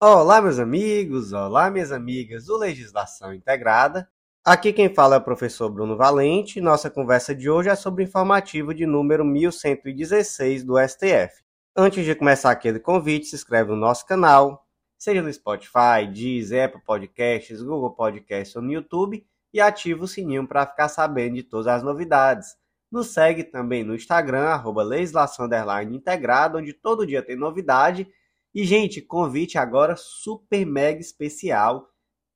Olá, meus amigos, olá, minhas amigas do Legislação Integrada. Aqui quem fala é o professor Bruno Valente. Nossa conversa de hoje é sobre o informativo de número 1116 do STF. Antes de começar aquele convite, se inscreve no nosso canal, seja no Spotify, Deezer, Apple Podcasts, Google Podcasts ou no YouTube e ativa o sininho para ficar sabendo de todas as novidades. Nos segue também no Instagram, arroba legislação integrada, onde todo dia tem novidade e, gente, convite agora super mega especial.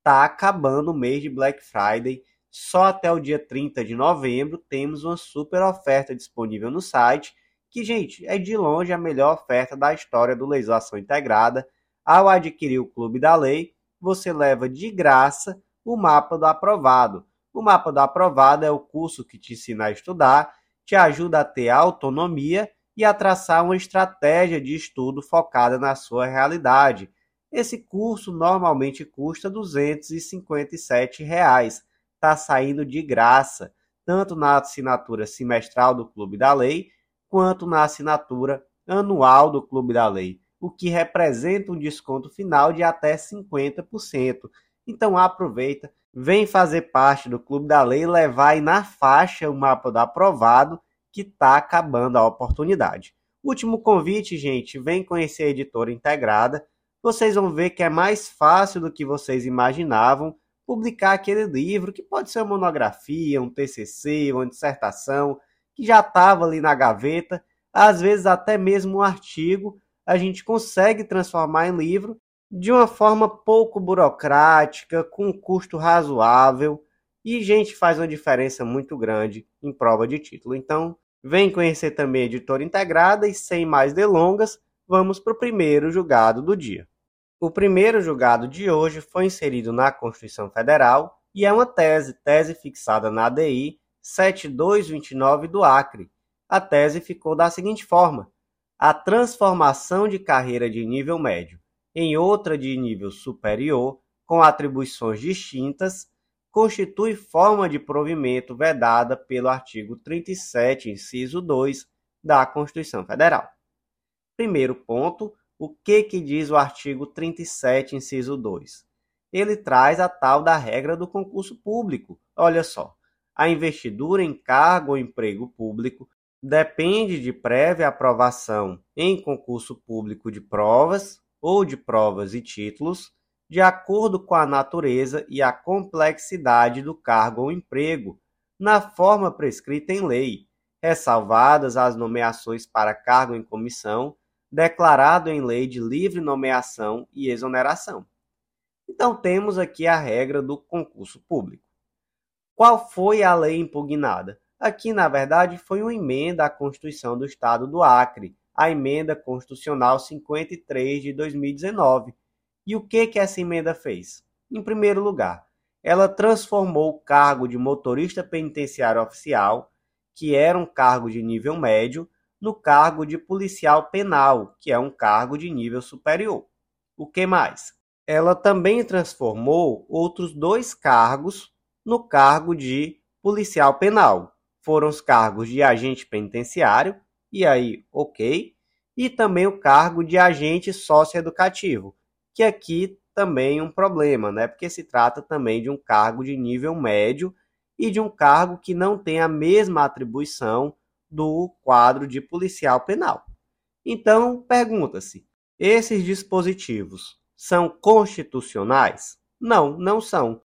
Tá acabando o mês de Black Friday. Só até o dia 30 de novembro temos uma super oferta disponível no site, que, gente, é de longe a melhor oferta da história do Legislação Integrada. Ao adquirir o Clube da Lei, você leva de graça o mapa do aprovado. O mapa do aprovado é o curso que te ensina a estudar, te ajuda a ter autonomia e a traçar uma estratégia de estudo focada na sua realidade. Esse curso normalmente custa R$ 257. Está saindo de graça, tanto na assinatura semestral do Clube da Lei, quanto na assinatura anual do Clube da Lei, o que representa um desconto final de até 50%. Então aproveita, vem fazer parte do Clube da Lei levar aí na faixa o mapa do aprovado que está acabando a oportunidade. Último convite, gente, vem conhecer a editora integrada. Vocês vão ver que é mais fácil do que vocês imaginavam publicar aquele livro, que pode ser uma monografia, um TCC, uma dissertação, que já estava ali na gaveta, às vezes até mesmo um artigo, a gente consegue transformar em livro de uma forma pouco burocrática, com um custo razoável, e gente faz uma diferença muito grande em prova de título. Então, Vem conhecer também a editora integrada e, sem mais delongas, vamos para o primeiro julgado do dia. O primeiro julgado de hoje foi inserido na Constituição Federal e é uma tese, tese fixada na ADI 7229 do Acre. A tese ficou da seguinte forma: a transformação de carreira de nível médio em outra de nível superior, com atribuições distintas, constitui forma de provimento vedada pelo artigo 37, inciso 2 da Constituição Federal. Primeiro ponto, o que, que diz o artigo 37, inciso 2? Ele traz a tal da regra do concurso público. Olha só, a investidura em cargo ou emprego público depende de prévia aprovação em concurso público de provas ou de provas e títulos de acordo com a natureza e a complexidade do cargo ou emprego, na forma prescrita em lei, ressalvadas as nomeações para cargo em comissão, declarado em lei de livre nomeação e exoneração. Então temos aqui a regra do concurso público. Qual foi a lei impugnada? Aqui, na verdade, foi uma emenda à Constituição do Estado do Acre, a emenda constitucional 53 de 2019, e o que, que essa emenda fez? Em primeiro lugar, ela transformou o cargo de motorista penitenciário oficial, que era um cargo de nível médio, no cargo de policial penal, que é um cargo de nível superior. O que mais? Ela também transformou outros dois cargos no cargo de policial penal. Foram os cargos de agente penitenciário, e aí, ok, e também o cargo de agente socioeducativo, que aqui também um problema, né? Porque se trata também de um cargo de nível médio e de um cargo que não tem a mesma atribuição do quadro de policial penal. Então, pergunta-se: esses dispositivos são constitucionais? Não, não são.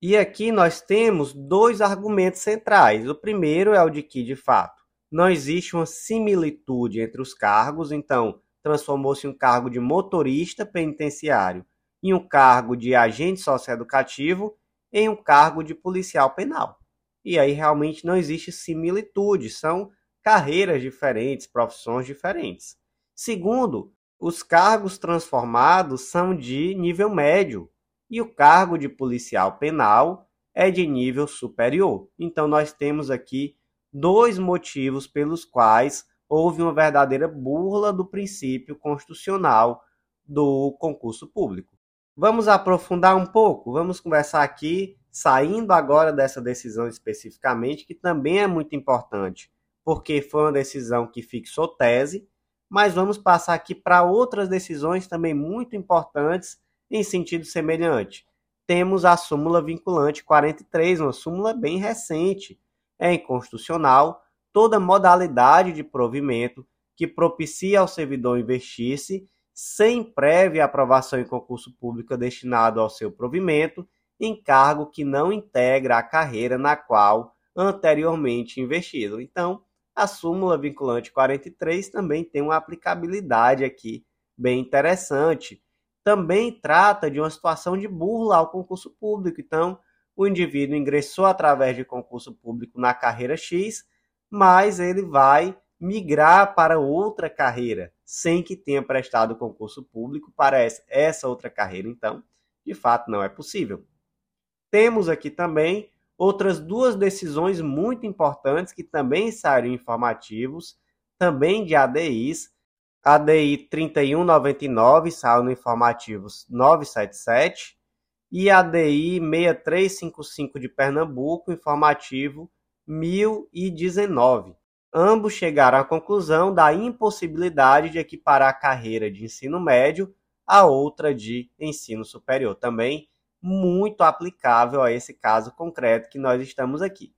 E aqui nós temos dois argumentos centrais. O primeiro é o de que, de fato, não existe uma similitude entre os cargos, então transformou-se um cargo de motorista penitenciário em um cargo de agente socioeducativo em um cargo de policial penal. E aí realmente não existe similitude, são carreiras diferentes, profissões diferentes. Segundo, os cargos transformados são de nível médio e o cargo de policial penal é de nível superior. Então nós temos aqui dois motivos pelos quais houve uma verdadeira burla do princípio constitucional do concurso público. Vamos aprofundar um pouco, vamos conversar aqui, saindo agora dessa decisão especificamente, que também é muito importante, porque foi uma decisão que fixou tese, mas vamos passar aqui para outras decisões também muito importantes em sentido semelhante. Temos a súmula vinculante 43, uma súmula bem recente. É inconstitucional toda modalidade de provimento que propicia ao servidor investir-se sem prévia aprovação em concurso público destinado ao seu provimento em cargo que não integra a carreira na qual anteriormente investido. Então, a súmula vinculante 43 também tem uma aplicabilidade aqui bem interessante. Também trata de uma situação de burla ao concurso público. Então, o indivíduo ingressou através de concurso público na carreira X, mas ele vai migrar para outra carreira, sem que tenha prestado concurso público para essa outra carreira. Então, de fato, não é possível. Temos aqui também outras duas decisões muito importantes que também saíram informativos, também de ADIs. ADI 3199 saiu no informativos 977 e ADI 6355 de Pernambuco, informativo 1019. Ambos chegaram à conclusão da impossibilidade de equiparar a carreira de ensino médio a outra de ensino superior. Também muito aplicável a esse caso concreto que nós estamos aqui.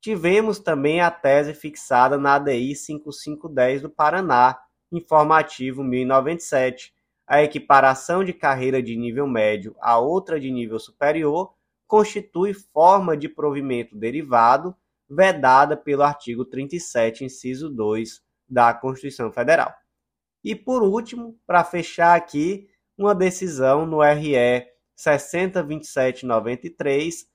Tivemos também a tese fixada na ADI 5510 do Paraná, informativo 1097. A equiparação de carreira de nível médio a outra de nível superior constitui forma de provimento derivado vedada pelo artigo 37, inciso 2 da Constituição Federal. E por último, para fechar aqui, uma decisão no RE 602793,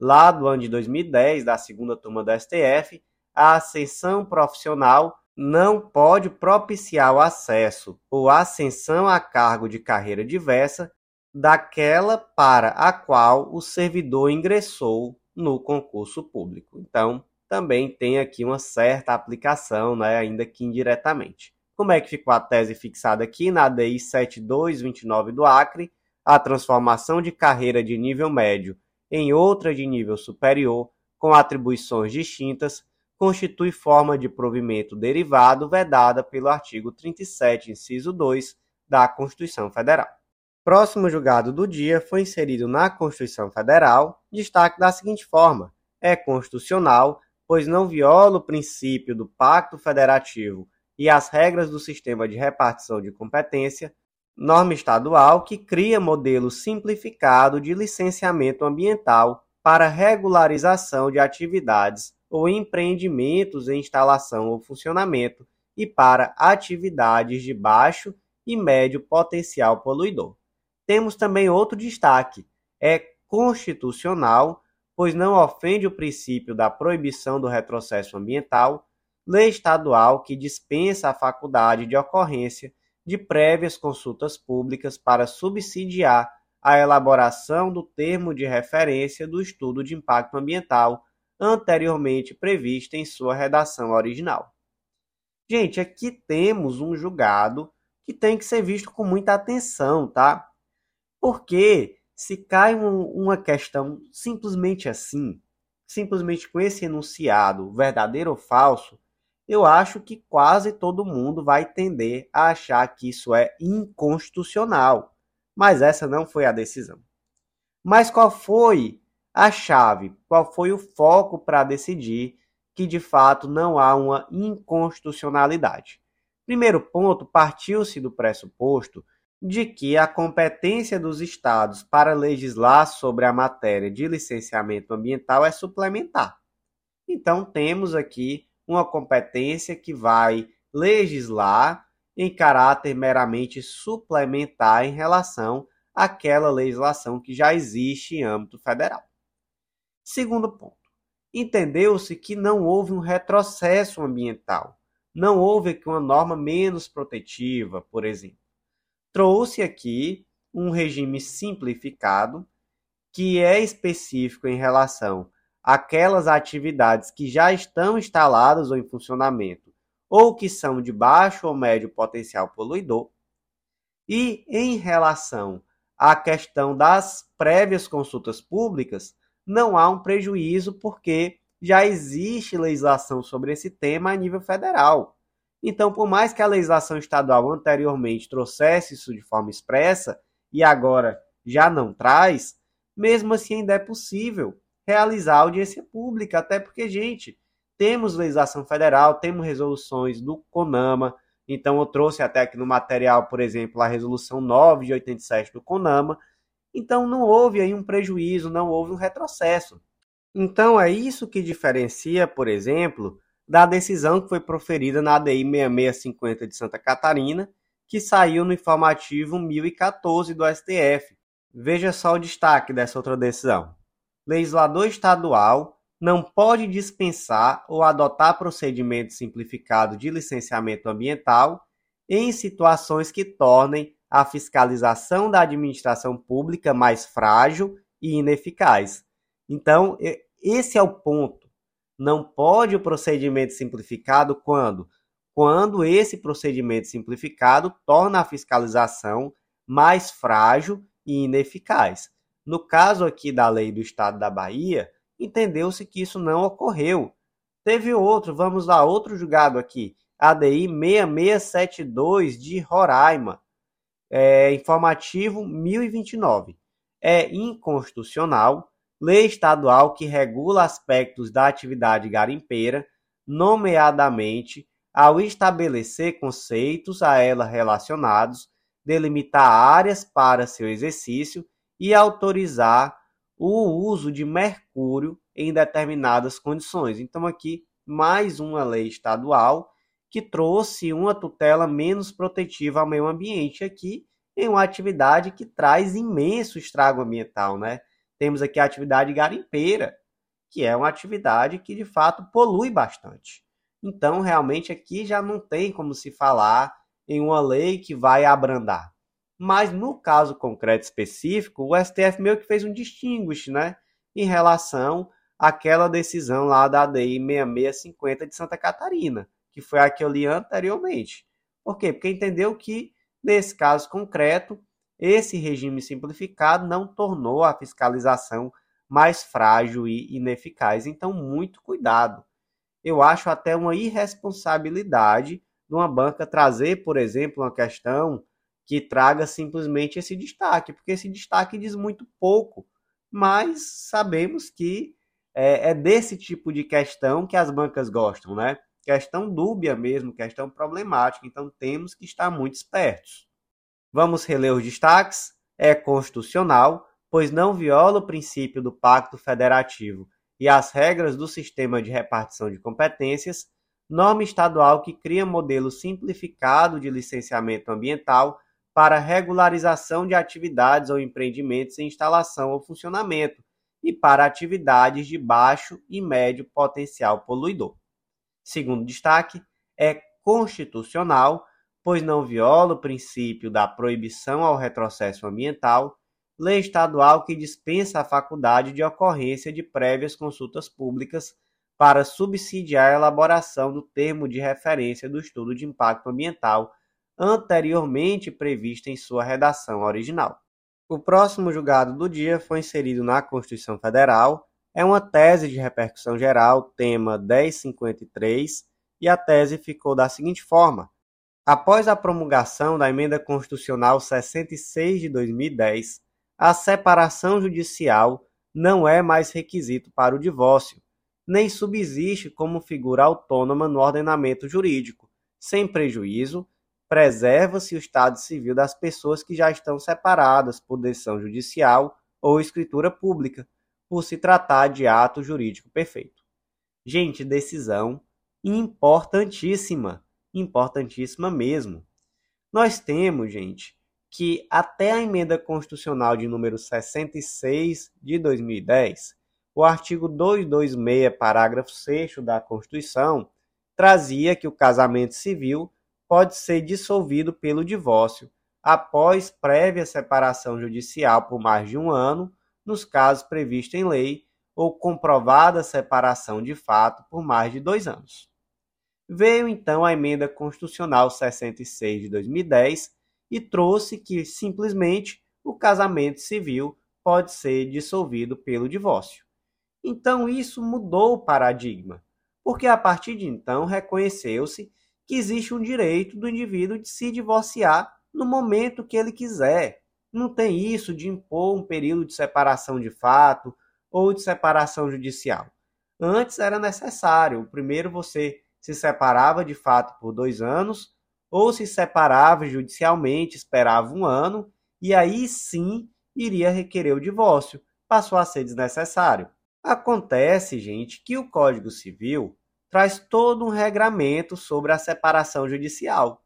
lá do ano de 2010, da segunda turma do STF, a ascensão profissional não pode propiciar o acesso ou ascensão a cargo de carreira diversa daquela para a qual o servidor ingressou no concurso público. Então, também tem aqui uma certa aplicação, né, ainda que indiretamente. Como é que ficou a tese fixada aqui na ADI 7229 do Acre? a transformação de carreira de nível médio em outra de nível superior, com atribuições distintas, constitui forma de provimento derivado vedada pelo artigo 37, inciso 2 da Constituição Federal. Próximo julgado do dia foi inserido na Constituição Federal, destaque da seguinte forma: é constitucional, pois não viola o princípio do Pacto Federativo e as regras do sistema de repartição de competência, norma estadual que cria modelo simplificado de licenciamento ambiental para regularização de atividades ou empreendimentos em instalação ou funcionamento e para atividades de baixo e médio potencial poluidor. Temos também outro destaque: é constitucional, pois não ofende o princípio da proibição do retrocesso ambiental, lei estadual que dispensa a faculdade de ocorrência de prévias consultas públicas para subsidiar a elaboração do termo de referência do estudo de impacto ambiental anteriormente prevista em sua redação original. Gente, aqui temos um julgado que tem que ser visto com muita atenção, tá? Porque se cai um, uma questão simplesmente assim, simplesmente com esse enunciado, verdadeiro ou falso, eu acho que quase todo mundo vai tender a achar que isso é inconstitucional. Mas essa não foi a decisão. Mas qual foi a chave? Qual foi o foco para decidir que de fato não há uma inconstitucionalidade? Primeiro ponto, partiu-se do pressuposto de que a competência dos estados para legislar sobre a matéria de licenciamento ambiental é suplementar. Então, temos aqui uma competência que vai legislar em caráter meramente suplementar em relação àquela legislação que já existe em âmbito federal. Segundo ponto, entendeu-se que não houve um retrocesso ambiental, não houve aqui uma norma menos protetiva, por exemplo. Trouxe aqui um regime simplificado que é específico em relação aquelas atividades que já estão instaladas ou em funcionamento, ou que são de baixo ou médio potencial poluidor. E em relação à questão das prévias consultas públicas, não há um prejuízo porque já existe legislação sobre esse tema a nível federal. Então, por mais que a legislação estadual anteriormente trouxesse isso de forma expressa e agora já não traz, mesmo assim ainda é possível realizar audiência pública, até porque, gente, temos legislação federal, temos resoluções do CONAMA, então eu trouxe até aqui no material, por exemplo, a resolução 9 de 87 do CONAMA, então não houve aí um prejuízo, não houve um retrocesso. Então é isso que diferencia, por exemplo, da decisão que foi proferida na ADI 6650 de Santa Catarina, que saiu no informativo 1014 do STF. Veja só o destaque dessa outra decisão. Legislador estadual não pode dispensar ou adotar procedimento simplificado de licenciamento ambiental em situações que tornem a fiscalização da administração pública mais frágil e ineficaz. Então, esse é o ponto. Não pode o procedimento simplificado quando? Quando esse procedimento simplificado torna a fiscalização mais frágil e ineficaz. No caso aqui da lei do Estado da Bahia, entendeu-se que isso não ocorreu. Teve outro, vamos lá, outro julgado aqui, ADI 6672 de Roraima, é, informativo 1029. É inconstitucional lei estadual que regula aspectos da atividade garimpeira, nomeadamente ao estabelecer conceitos a ela relacionados, delimitar áreas para seu exercício e autorizar o uso de mercúrio em determinadas condições. Então, aqui, mais uma lei estadual que trouxe uma tutela menos protetiva ao meio ambiente aqui em uma atividade que traz imenso estrago ambiental, né? Temos aqui a atividade garimpeira, que é uma atividade que de fato polui bastante. Então, realmente aqui já não tem como se falar em uma lei que vai abrandar. Mas no caso concreto específico, o STF meio que fez um distinguish, né, em relação àquela decisão lá da ADI 6650 de Santa Catarina, que foi a que eu li anteriormente. Por quê? Porque entendeu que nesse caso concreto esse regime simplificado não tornou a fiscalização mais frágil e ineficaz. Então, muito cuidado. Eu acho até uma irresponsabilidade de uma banca trazer, por exemplo, uma questão que traga simplesmente esse destaque, porque esse destaque diz muito pouco, mas sabemos que é, é desse tipo de questão que as bancas gostam, né? Questão dúbia mesmo, questão problemática, então temos que estar muito espertos. Vamos reler os destaques? É constitucional, pois não viola o princípio do Pacto Federativo e as regras do sistema de repartição de competências, norma estadual que cria modelo simplificado de licenciamento ambiental para regularização de atividades ou empreendimentos em instalação ou funcionamento e para atividades de baixo e médio potencial poluidor. Segundo destaque, é constitucional, pois não viola o princípio da proibição ao retrocesso ambiental, lei estadual que dispensa a faculdade de ocorrência de prévias consultas públicas para subsidiar a elaboração do termo de referência do estudo de impacto ambiental anteriormente prevista em sua redação original. O próximo julgado do dia foi inserido na Constituição Federal, é uma tese de repercussão geral, tema 1053, e a tese ficou da seguinte forma: Após a promulgação da Emenda Constitucional 66 de 2010, a separação judicial não é mais requisito para o divórcio, nem subsiste como figura autônoma no ordenamento jurídico. Sem prejuízo, preserva-se o estado civil das pessoas que já estão separadas por decisão judicial ou escritura pública, por se tratar de ato jurídico perfeito. Gente, decisão importantíssima importantíssima mesmo. Nós temos, gente, que até a emenda constitucional de número 66 de 2010, o artigo 226, parágrafo 6 da Constituição, trazia que o casamento civil pode ser dissolvido pelo divórcio após prévia separação judicial por mais de um ano, nos casos previstos em lei, ou comprovada separação de fato por mais de dois anos. Veio então a emenda constitucional 66 de 2010 e trouxe que simplesmente o casamento civil pode ser dissolvido pelo divórcio. Então isso mudou o paradigma, porque a partir de então reconheceu-se que existe um direito do indivíduo de se divorciar no momento que ele quiser. Não tem isso de impor um período de separação de fato ou de separação judicial. Antes era necessário. Primeiro você se separava de fato por dois anos, ou se separava judicialmente, esperava um ano, e aí sim iria requerer o divórcio. Passou a ser desnecessário. Acontece, gente, que o Código Civil traz todo um regramento sobre a separação judicial.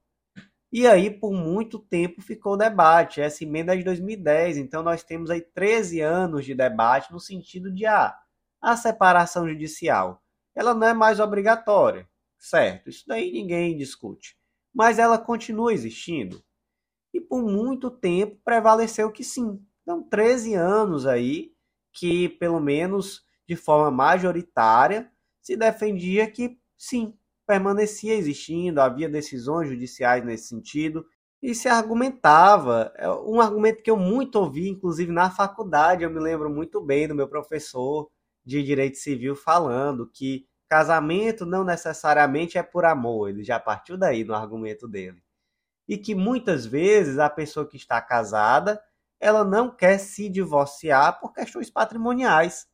E aí, por muito tempo, ficou debate. Essa emenda é de 2010, então nós temos aí 13 anos de debate no sentido de ah, a separação judicial. Ela não é mais obrigatória, certo? Isso daí ninguém discute. Mas ela continua existindo. E por muito tempo prevaleceu que sim. Então, 13 anos aí que, pelo menos de forma majoritária, se defendia que sim, permanecia existindo, havia decisões judiciais nesse sentido, e se argumentava, é, um argumento que eu muito ouvi, inclusive na faculdade, eu me lembro muito bem do meu professor de direito civil falando que casamento não necessariamente é por amor, ele já partiu daí no argumento dele. E que muitas vezes a pessoa que está casada, ela não quer se divorciar por questões patrimoniais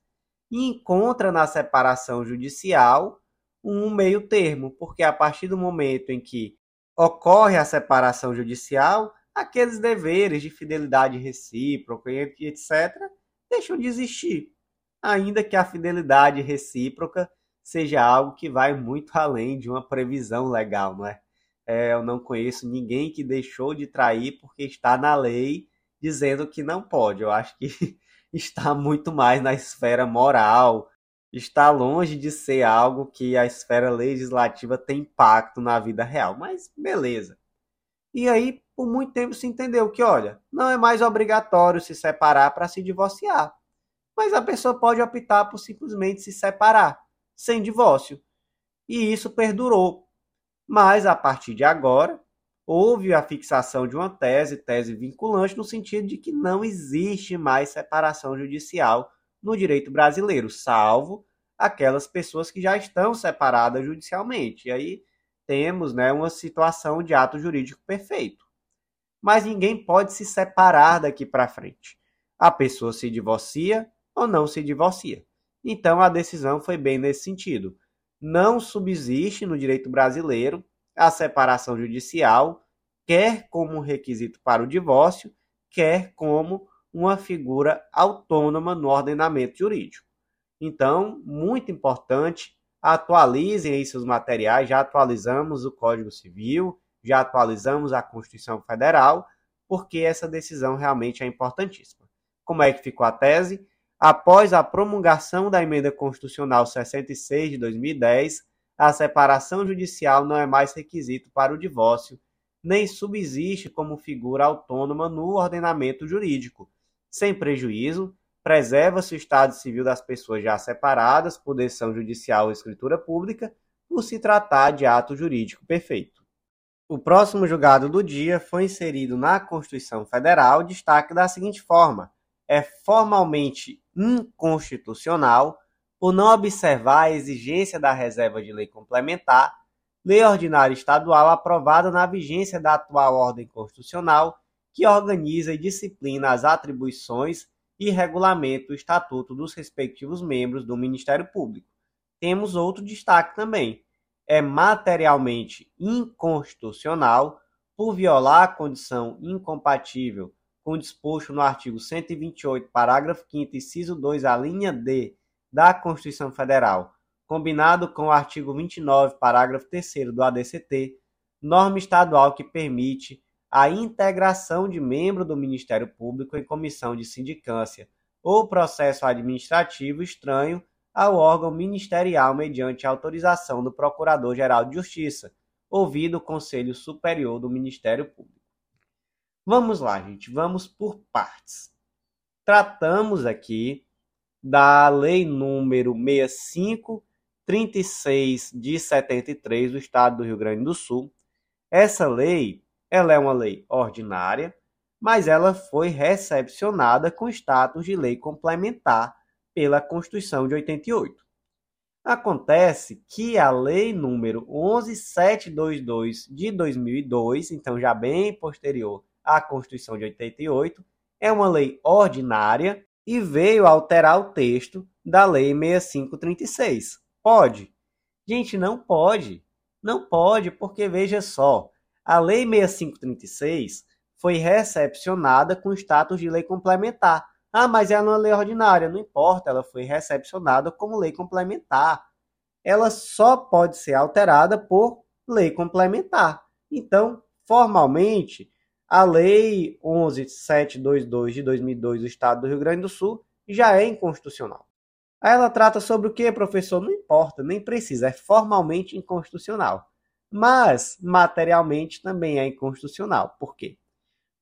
e encontra na separação judicial um meio termo, porque a partir do momento em que ocorre a separação judicial, aqueles deveres de fidelidade recíproca e etc. deixam de existir, ainda que a fidelidade recíproca seja algo que vai muito além de uma previsão legal, não é? é eu não conheço ninguém que deixou de trair porque está na lei dizendo que não pode. Eu acho que está muito mais na esfera moral, está longe de ser algo que a esfera legislativa tem impacto na vida real. Mas beleza. E aí, por muito tempo se entendeu que, olha, não é mais obrigatório se separar para se divorciar. Mas a pessoa pode optar por simplesmente se separar, sem divórcio. E isso perdurou. Mas a partir de agora, houve a fixação de uma tese, tese vinculante, no sentido de que não existe mais separação judicial no direito brasileiro, salvo aquelas pessoas que já estão separadas judicialmente. E aí temos né, uma situação de ato jurídico perfeito. Mas ninguém pode se separar daqui para frente. A pessoa se divorcia ou não se divorcia. Então a decisão foi bem nesse sentido. Não subsiste no direito brasileiro a separação judicial, quer como requisito para o divórcio, quer como uma figura autônoma no ordenamento jurídico. Então, muito importante, atualizem aí seus materiais, já atualizamos o Código Civil, já atualizamos a Constituição Federal, porque essa decisão realmente é importantíssima. Como é que ficou a tese? Após a promulgação da Emenda Constitucional 66 de 2010, a separação judicial não é mais requisito para o divórcio, nem subsiste como figura autônoma no ordenamento jurídico, sem prejuízo, preserva-se o estado civil das pessoas já separadas por decisão judicial ou escritura pública, por se tratar de ato jurídico perfeito. O próximo julgado do dia foi inserido na Constituição Federal, destaque da seguinte forma: é formalmente inconstitucional por não observar a exigência da reserva de lei complementar, lei ordinária estadual aprovada na vigência da atual ordem constitucional, que organiza e disciplina as atribuições e regulamenta o estatuto dos respectivos membros do Ministério Público. Temos outro destaque também: é materialmente inconstitucional por violar a condição incompatível com disposto no artigo 128, parágrafo 5 inciso 2, a linha D da Constituição Federal, combinado com o artigo 29, parágrafo 3 do ADCT, norma estadual que permite a integração de membro do Ministério Público em comissão de sindicância ou processo administrativo estranho ao órgão ministerial mediante autorização do Procurador-Geral de Justiça, ouvido o Conselho Superior do Ministério Público. Vamos lá, gente, vamos por partes. Tratamos aqui da Lei número 6536 de 73 do Estado do Rio Grande do Sul. Essa lei, ela é uma lei ordinária, mas ela foi recepcionada com status de lei complementar pela Constituição de 88. Acontece que a lei número 11722 de 2002, então já bem posterior à Constituição de 88, é uma lei ordinária e veio alterar o texto da lei 6536. Pode? Gente, não pode. Não pode, porque veja só, a lei 6536 foi recepcionada com status de lei complementar. Ah, mas é uma lei ordinária. Não importa, ela foi recepcionada como lei complementar. Ela só pode ser alterada por lei complementar. Então, formalmente, a Lei 11722 de 2002 do Estado do Rio Grande do Sul já é inconstitucional. Ela trata sobre o que, professor? Não importa, nem precisa, é formalmente inconstitucional. Mas, materialmente, também é inconstitucional. Por quê?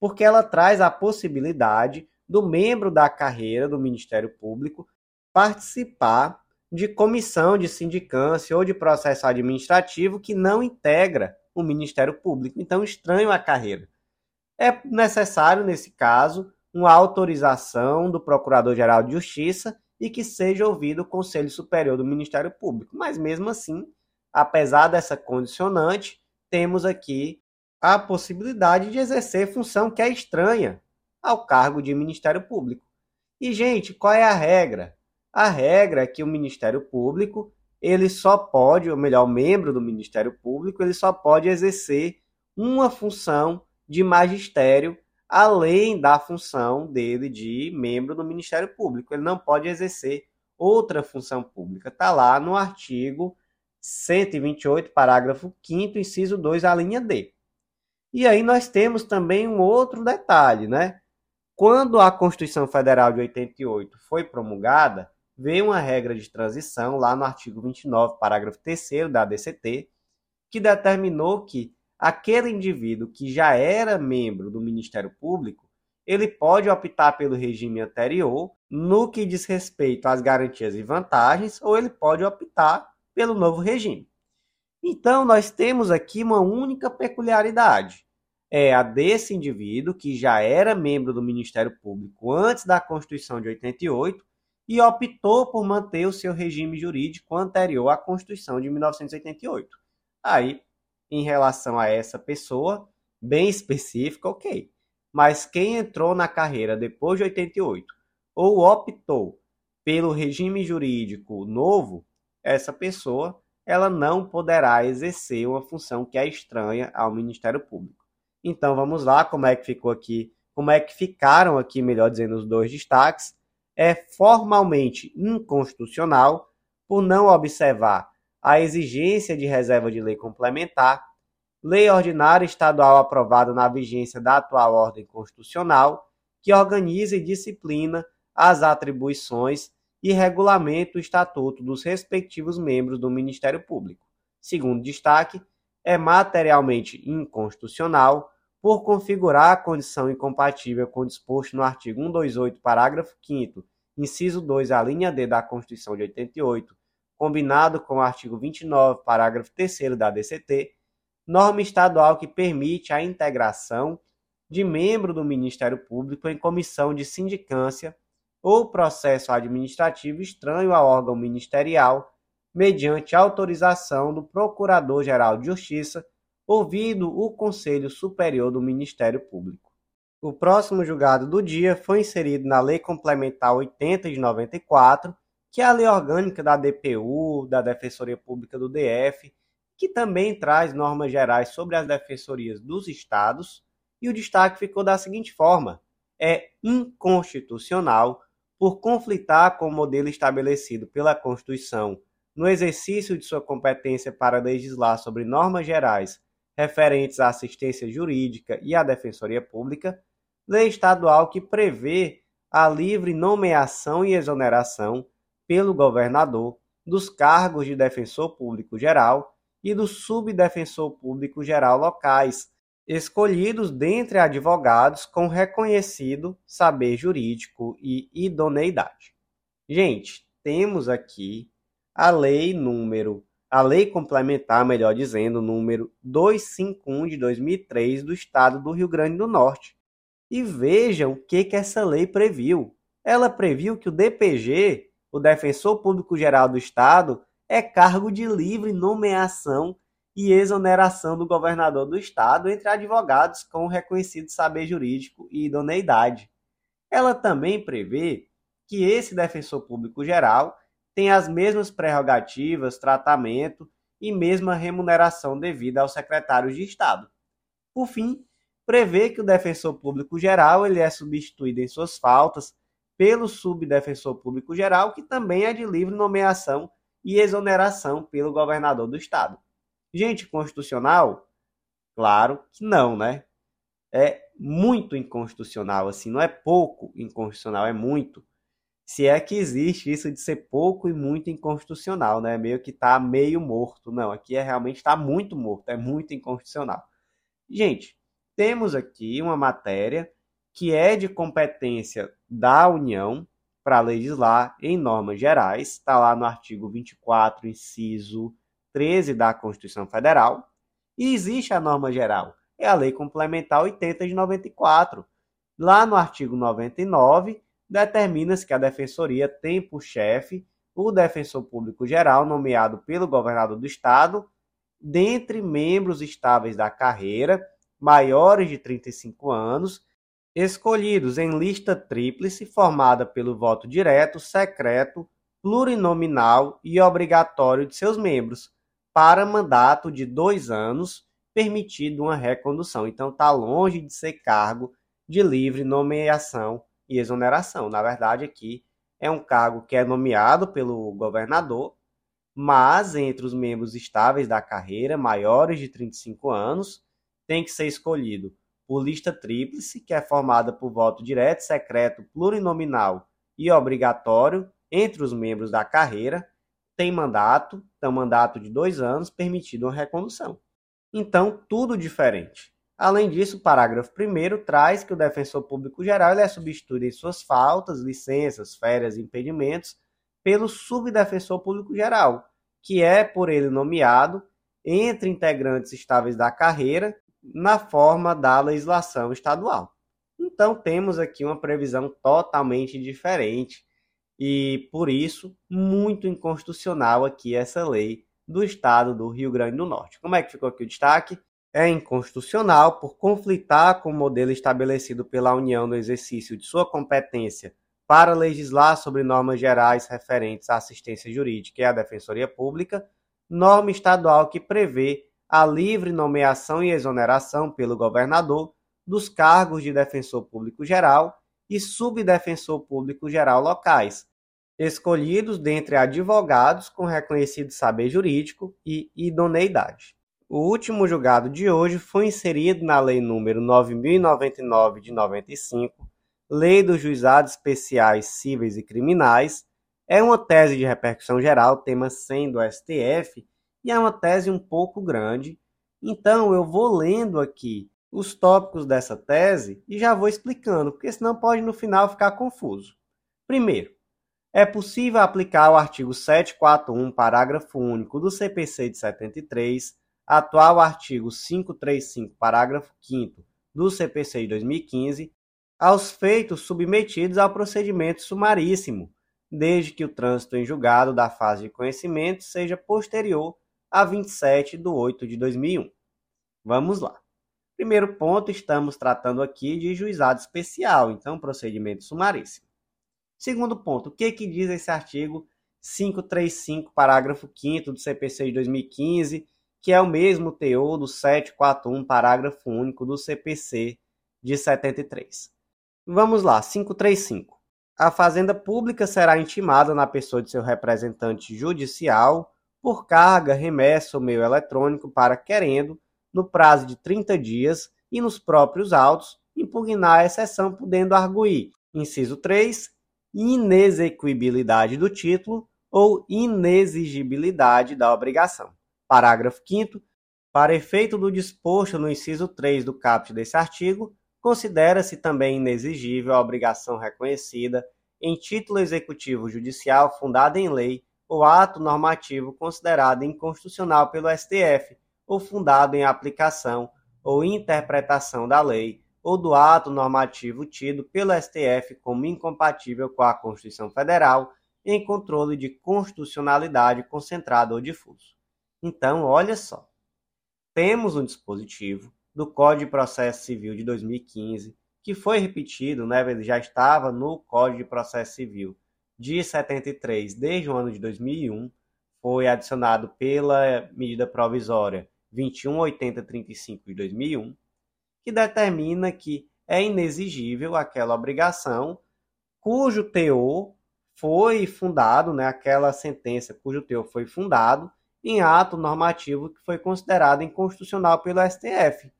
Porque ela traz a possibilidade do membro da carreira do Ministério Público participar de comissão de sindicância ou de processo administrativo que não integra o Ministério Público. Então, estranho a carreira. É necessário, nesse caso, uma autorização do Procurador-Geral de Justiça e que seja ouvido o Conselho Superior do Ministério Público. Mas, mesmo assim, apesar dessa condicionante, temos aqui a possibilidade de exercer função que é estranha ao cargo de Ministério Público. E, gente, qual é a regra? A regra é que o Ministério Público, ele só pode, ou melhor, o membro do Ministério Público, ele só pode exercer uma função de magistério além da função dele de membro do Ministério Público. Ele não pode exercer outra função pública. Está lá no artigo 128, parágrafo 5 inciso 2, a linha D. E aí nós temos também um outro detalhe, né? Quando a Constituição Federal de 88 foi promulgada, veio uma regra de transição lá no artigo 29, parágrafo 3 da DCT, que determinou que aquele indivíduo que já era membro do Ministério Público, ele pode optar pelo regime anterior no que diz respeito às garantias e vantagens, ou ele pode optar pelo novo regime. Então, nós temos aqui uma única peculiaridade é a desse indivíduo que já era membro do Ministério Público antes da Constituição de 88 e optou por manter o seu regime jurídico anterior à Constituição de 1988. Aí, em relação a essa pessoa, bem específica, ok. Mas quem entrou na carreira depois de 88 ou optou pelo regime jurídico novo, essa pessoa ela não poderá exercer uma função que é estranha ao Ministério Público. Então vamos lá, como é que ficou aqui, como é que ficaram aqui, melhor dizendo, os dois destaques. É formalmente inconstitucional por não observar a exigência de reserva de lei complementar, lei ordinária estadual aprovada na vigência da atual ordem constitucional, que organiza e disciplina as atribuições e regulamenta o estatuto dos respectivos membros do Ministério Público. Segundo destaque, é materialmente inconstitucional por configurar a condição incompatível com o disposto no artigo 128, parágrafo 5 inciso 2, a linha D da Constituição de 88, combinado com o artigo 29, parágrafo 3 da DCT, norma estadual que permite a integração de membro do Ministério Público em comissão de sindicância ou processo administrativo estranho ao órgão ministerial, mediante autorização do Procurador-Geral de Justiça ouvido o Conselho Superior do Ministério Público. O próximo julgado do dia foi inserido na Lei Complementar 80 de 94, que é a lei orgânica da DPU, da Defensoria Pública do DF, que também traz normas gerais sobre as defensorias dos estados, e o destaque ficou da seguinte forma: é inconstitucional por conflitar com o modelo estabelecido pela Constituição no exercício de sua competência para legislar sobre normas gerais referentes à assistência jurídica e à defensoria pública, lei estadual que prevê a livre nomeação e exoneração pelo governador dos cargos de defensor público geral e do subdefensor público geral locais, escolhidos dentre advogados com reconhecido saber jurídico e idoneidade. Gente, temos aqui a lei número a Lei Complementar, melhor dizendo, número 251 de 2003 do Estado do Rio Grande do Norte. E vejam o que, que essa lei previu. Ela previu que o DPG, o Defensor Público Geral do Estado, é cargo de livre nomeação e exoneração do governador do estado entre advogados com reconhecido saber jurídico e idoneidade. Ela também prevê que esse defensor público geral tem as mesmas prerrogativas, tratamento e mesma remuneração devida ao secretário de Estado. Por fim, prevê que o defensor público geral ele é substituído em suas faltas pelo subdefensor público geral, que também é de livre nomeação e exoneração pelo governador do estado. Gente, constitucional? Claro que não, né? É muito inconstitucional, assim, não é pouco inconstitucional, é muito. Se é que existe isso de ser pouco e muito inconstitucional, né? Meio que tá meio morto. Não, aqui é realmente está muito morto, é muito inconstitucional. Gente, temos aqui uma matéria que é de competência da União para legislar em normas gerais, está lá no artigo 24, inciso 13 da Constituição Federal, e existe a norma geral, é a Lei Complementar 80 de 94. Lá no artigo 99, determina-se que a Defensoria tem por chefe o defensor público geral nomeado pelo governador do estado, dentre membros estáveis da carreira, maiores de 35 anos, escolhidos em lista tríplice formada pelo voto direto, secreto, plurinominal e obrigatório de seus membros, para mandato de dois anos, permitido uma recondução. Então está longe de ser cargo de livre nomeação e exoneração. Na verdade, aqui é um cargo que é nomeado pelo governador, mas entre os membros estáveis da carreira, maiores de 35 anos, tem que ser escolhido por lista tríplice, que é formada por voto direto, secreto, plurinominal e obrigatório entre os membros da carreira, tem mandato, então mandato de dois anos, permitido uma recondução. Então, tudo diferente. Além disso, o parágrafo 1 traz que o defensor público geral é substituído em suas faltas, licenças, férias e impedimentos pelo subdefensor público geral, que é por ele nomeado entre integrantes estáveis da carreira na forma da legislação estadual. Então temos aqui uma previsão totalmente diferente e por isso muito inconstitucional aqui essa lei do estado do Rio Grande do Norte. Como é que ficou aqui o destaque? É inconstitucional por conflitar com o modelo estabelecido pela União no exercício de sua competência para legislar sobre normas gerais referentes à assistência jurídica e à defensoria pública, norma estadual que prevê a livre nomeação e exoneração pelo governador dos cargos de defensor público geral e subdefensor público geral locais, escolhidos dentre advogados com reconhecido saber jurídico e idoneidade. O último julgado de hoje foi inserido na Lei nº 9099 de 95, Lei dos Juizados Especiais Cíveis e Criminais. É uma tese de repercussão geral, tema 100 do STF, e é uma tese um pouco grande. Então eu vou lendo aqui os tópicos dessa tese e já vou explicando, porque senão pode no final ficar confuso. Primeiro, é possível aplicar o artigo 741, parágrafo único do CPC de 73, atual artigo 535, parágrafo 5 do CPC de 2015, aos feitos submetidos ao procedimento sumaríssimo, desde que o trânsito em julgado da fase de conhecimento seja posterior a 27 de 8 de 2001. Vamos lá. Primeiro ponto, estamos tratando aqui de juizado especial, então procedimento sumaríssimo. Segundo ponto, o que, que diz esse artigo 535, parágrafo 5 do CPC de 2015, que é o mesmo teor do 741, parágrafo único do CPC de 73. Vamos lá, 535. A Fazenda Pública será intimada na pessoa de seu representante judicial por carga, remessa ou meio eletrônico para querendo, no prazo de 30 dias e nos próprios autos, impugnar a exceção, podendo arguir, inciso 3, inexequibilidade do título ou inexigibilidade da obrigação. Parágrafo 5 para efeito do disposto no inciso 3 do caput desse artigo, considera-se também inexigível a obrigação reconhecida em título executivo judicial fundado em lei o ato normativo considerado inconstitucional pelo STF ou fundado em aplicação ou interpretação da lei ou do ato normativo tido pelo STF como incompatível com a Constituição Federal em controle de constitucionalidade concentrado ou difuso. Então, olha só. Temos um dispositivo do Código de Processo Civil de 2015, que foi repetido, né, ele já estava no Código de Processo Civil de 73 desde o ano de 2001, foi adicionado pela medida provisória 218035 de 2001, que determina que é inexigível aquela obrigação cujo teor foi fundado, né, aquela sentença cujo teor foi fundado em ato normativo que foi considerado inconstitucional pelo STF,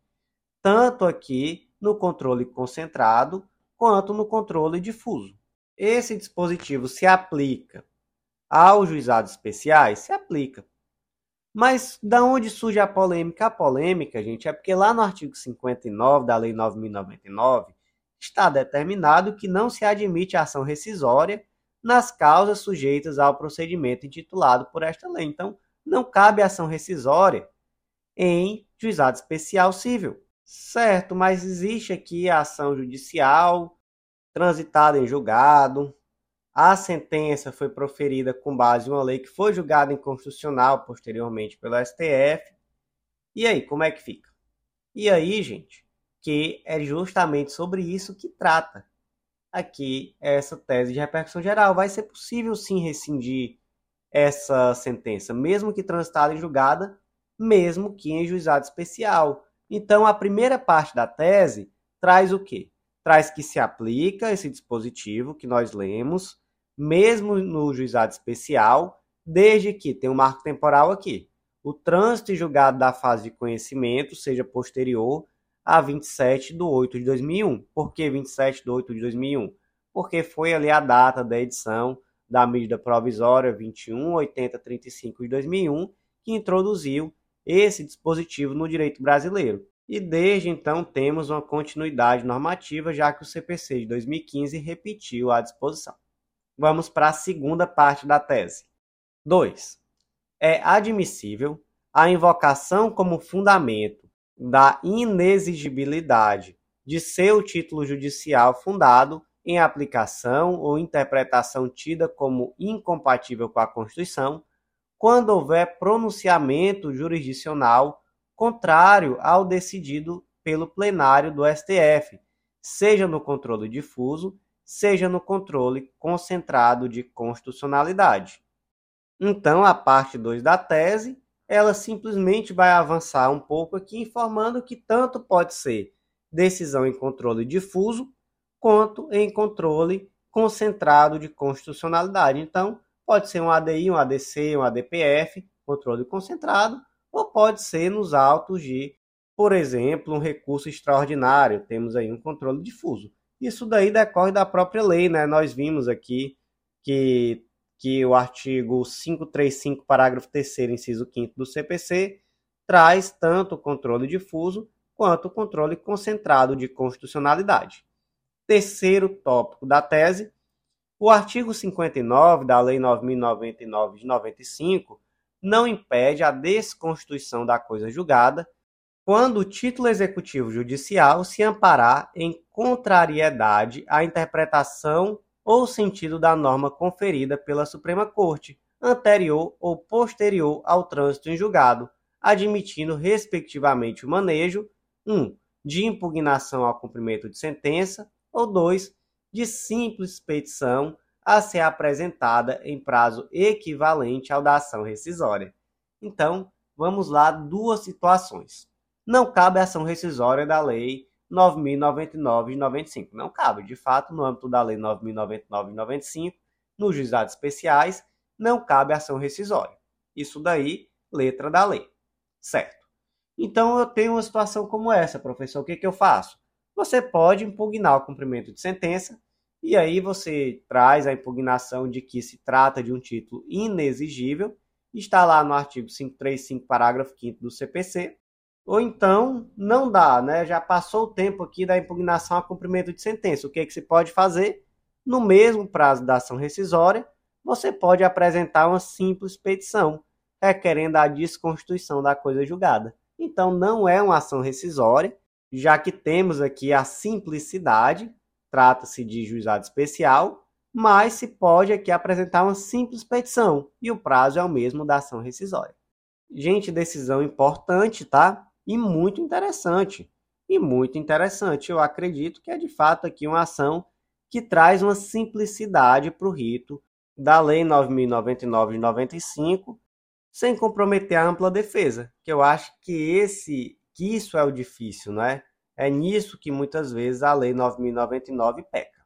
tanto aqui no controle concentrado quanto no controle difuso. Esse dispositivo se aplica aos juizados especiais? Se aplica. Mas da onde surge a polêmica? A polêmica, gente, é porque lá no artigo 59 da Lei 9099 está determinado que não se admite ação rescisória nas causas sujeitas ao procedimento intitulado por esta lei. Então, não cabe ação rescisória em juizado especial civil. Certo, mas existe aqui a ação judicial transitada em julgado. A sentença foi proferida com base em uma lei que foi julgada inconstitucional posteriormente pelo STF. E aí, como é que fica? E aí, gente, que é justamente sobre isso que trata aqui essa tese de repercussão geral. Vai ser possível sim rescindir essa sentença, mesmo que transitada em julgada, mesmo que em juizado especial. Então, a primeira parte da tese traz o quê? Traz que se aplica esse dispositivo que nós lemos, mesmo no juizado especial, desde que tem um marco temporal aqui. O trânsito e julgado da fase de conhecimento seja posterior a 27 de 8 de 2001. Por que 27 de 8 de 2001? Porque foi ali a data da edição da medida provisória 218035 de 2001 que introduziu esse dispositivo no direito brasileiro. E desde então temos uma continuidade normativa, já que o CPC de 2015 repetiu a disposição. Vamos para a segunda parte da tese. 2. É admissível a invocação como fundamento da inexigibilidade de seu título judicial fundado em aplicação ou interpretação tida como incompatível com a Constituição, quando houver pronunciamento jurisdicional contrário ao decidido pelo plenário do STF, seja no controle difuso, seja no controle concentrado de constitucionalidade. Então, a parte 2 da tese ela simplesmente vai avançar um pouco aqui, informando que tanto pode ser decisão em controle difuso, quanto em controle concentrado de constitucionalidade. Então, pode ser um ADI, um ADC, um ADPF, controle concentrado, ou pode ser nos autos de, por exemplo, um recurso extraordinário, temos aí um controle difuso. Isso daí decorre da própria lei, né? Nós vimos aqui que que o artigo 535, parágrafo 3 inciso 5 do CPC, traz tanto o controle difuso quanto o controle concentrado de constitucionalidade. Terceiro tópico da tese, o artigo 59 da Lei 9099 de 95 não impede a desconstituição da coisa julgada quando o título executivo judicial se amparar em contrariedade à interpretação ou sentido da norma conferida pela Suprema Corte, anterior ou posterior ao trânsito em julgado, admitindo, respectivamente, o manejo 1. Um, de impugnação ao cumprimento de sentença, ou 2. de simples petição a ser apresentada em prazo equivalente ao da ação rescisória. Então, vamos lá duas situações. Não cabe ação rescisória da lei 9.099 de 95. Não cabe, de fato, no âmbito da Lei 9.099 de 95, nos juizados especiais, não cabe ação rescisória. Isso daí, letra da lei. Certo. Então, eu tenho uma situação como essa, professor, o que, que eu faço? Você pode impugnar o cumprimento de sentença, e aí você traz a impugnação de que se trata de um título inexigível, está lá no artigo 535, parágrafo 5 do CPC, ou então não dá, né? Já passou o tempo aqui da impugnação a cumprimento de sentença. O que, é que se pode fazer? No mesmo prazo da ação rescisória, você pode apresentar uma simples petição requerendo a desconstituição da coisa julgada. Então não é uma ação rescisória, já que temos aqui a simplicidade, trata-se de juizado especial, mas se pode aqui apresentar uma simples petição e o prazo é o mesmo da ação rescisória. Gente, decisão importante, tá? E muito interessante. E muito interessante. Eu acredito que é de fato aqui uma ação que traz uma simplicidade para o rito da Lei 9.099 de 95, sem comprometer a ampla defesa, que eu acho que esse que isso é o difícil, não é? É nisso que muitas vezes a Lei 9.099 peca.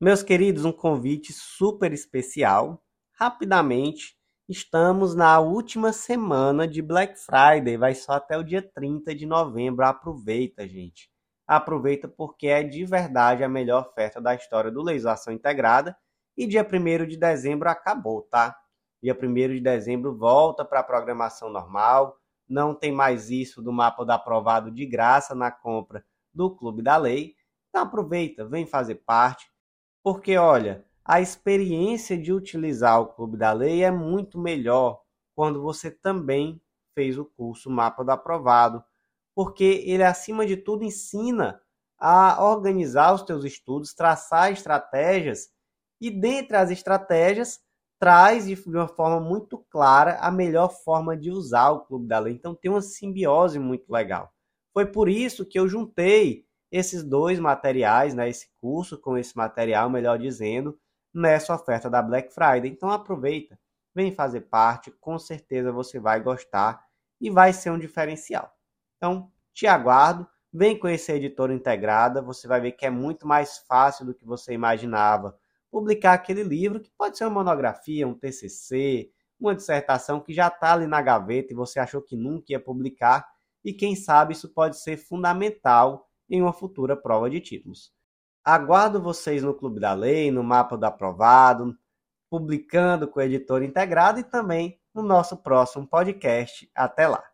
Meus queridos, um convite super especial. Rapidamente, estamos na última semana de Black Friday, vai só até o dia 30 de novembro. Aproveita, gente. Aproveita porque é de verdade a melhor oferta da história do Legislação Integrada. E dia 1 de dezembro acabou, tá? Dia 1 de dezembro volta para a programação normal. Não tem mais isso do mapa do aprovado de graça na compra do Clube da Lei. Então aproveita, vem fazer parte porque, olha, a experiência de utilizar o Clube da Lei é muito melhor quando você também fez o curso Mapa do Aprovado, porque ele, acima de tudo, ensina a organizar os teus estudos, traçar estratégias e, dentre as estratégias, traz de uma forma muito clara a melhor forma de usar o Clube da Lei. Então, tem uma simbiose muito legal. Foi por isso que eu juntei esses dois materiais, né, esse curso com esse material, melhor dizendo, nessa oferta da Black Friday. Então aproveita, vem fazer parte, com certeza você vai gostar e vai ser um diferencial. Então, te aguardo, vem conhecer a editora integrada, você vai ver que é muito mais fácil do que você imaginava publicar aquele livro, que pode ser uma monografia, um TCC, uma dissertação que já está ali na gaveta e você achou que nunca ia publicar, e quem sabe isso pode ser fundamental em uma futura prova de títulos. Aguardo vocês no Clube da Lei, no Mapa do Aprovado, publicando com o editor integrado e também no nosso próximo podcast. Até lá!